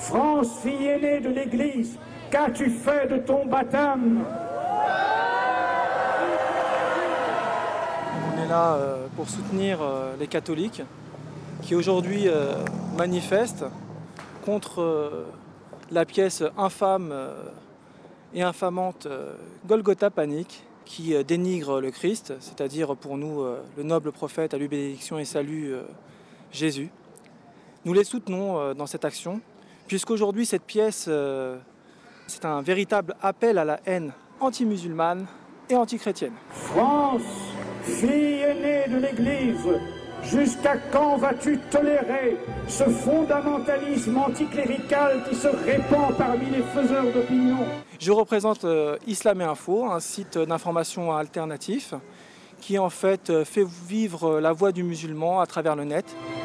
France, fille aînée de l'Église, qu'as-tu fait de ton baptême? On est là euh, pour soutenir euh, les catholiques qui aujourd'hui euh, manifestent contre la pièce infâme et infamante Golgotha Panique qui dénigre le Christ, c'est-à-dire pour nous le noble prophète à lui bénédiction et salut Jésus. Nous les soutenons dans cette action, puisqu'aujourd'hui cette pièce, c'est un véritable appel à la haine anti-musulmane et anti-chrétienne. France, fille aînée de l'Église, jusqu'à quand vas-tu tolérer ce fondamentalisme anticlérical qui se répand parmi les faiseurs d'opinion? Je représente euh, Islam et Info, un site d'information alternatif qui en fait euh, fait vivre la voix du musulman à travers le net.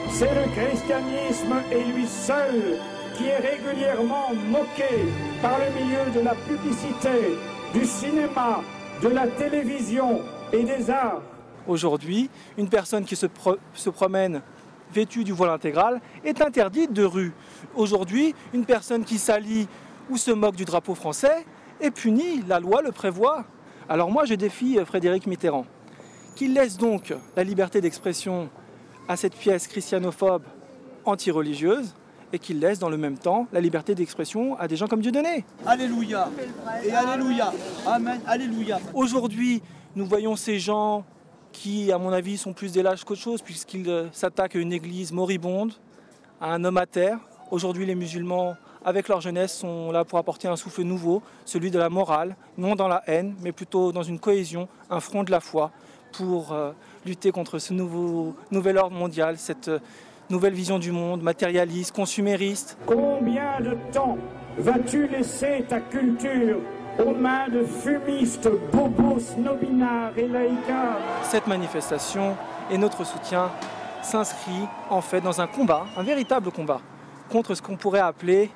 C'est le christianisme et lui seul qui est régulièrement moqué par le milieu de la publicité, du cinéma, de la télévision et des arts. Aujourd'hui, une personne qui se, promène vêtue du voile intégral est interdite de rue. Aujourd'hui, une personne qui s'allie ou se moque du drapeau français est punie, la loi le prévoit. Alors moi, je défie euh, Frédéric Mitterrand, qu'il laisse donc la liberté d'expression à cette pièce christianophobe anti-religieuse, et qu'il laisse dans le même temps la liberté d'expression à des gens comme Dieudonné. Alléluia et Alléluia. Amen, Alléluia. Aujourd'hui, nous voyons ces gens qui, à mon avis, sont plus des lâches qu'autre chose, puisqu'ils euh, s'attaquent à une église moribonde, à un homme à terre. Aujourd'hui, les musulmans, avec leur jeunesse, sont là pour apporter un souffle nouveau, celui de la morale, non dans la haine, mais plutôt dans une cohésion, un front de la foi, pour euh, lutter contre ce nouveau, nouvel ordre mondial, cette euh, nouvelle vision du monde, matérialiste, consumériste. Combien de temps vas-tu laisser ta culture aux mains de fumistes, bobos, snobinards et laïcards Cette manifestation et notre soutien s'inscrit en fait dans un combat, un véritable combat, contre ce qu'on pourrait appeler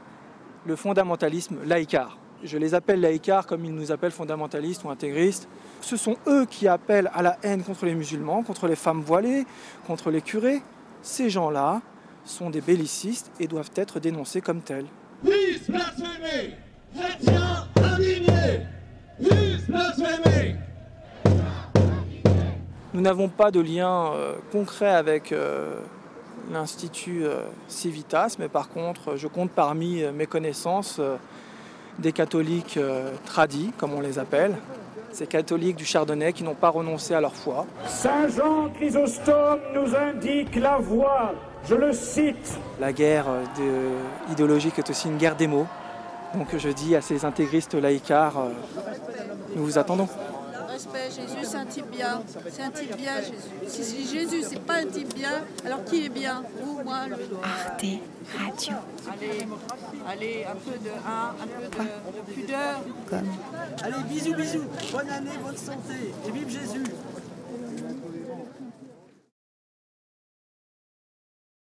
le fondamentalisme laïcard. Je les appelle laïcards comme ils nous appellent fondamentalistes ou intégristes. Ce sont eux qui appellent à la haine contre les musulmans, contre les femmes voilées, contre les curés, ces gens-là sont des bellicistes et doivent être dénoncés comme tels. Nous n'avons pas de lien euh, concret avec euh, l'Institut euh, Civitas, mais par contre, je compte parmi mes connaissances des catholiques tradis, comme on les appelle, ces catholiques du Chardonnay qui n'ont pas renoncé à leur foi. Saint Jean Chrysostome nous indique la voie, je le cite. La guerre idéologique est aussi une guerre des mots. Donc je dis à ces intégristes laïcards, euh, nous vous attendons. Respect, Jésus c'est un type bien, c'est un type bien Jésus. Si Jésus c'est pas un type bien, alors qui est bien? Vous, moi, le... Arte Radio. Allez, allez, un peu de, un, un peu de, de pudeur. Allez, bisous, bisous. Bonne année, bonne santé. Et vive Jésus.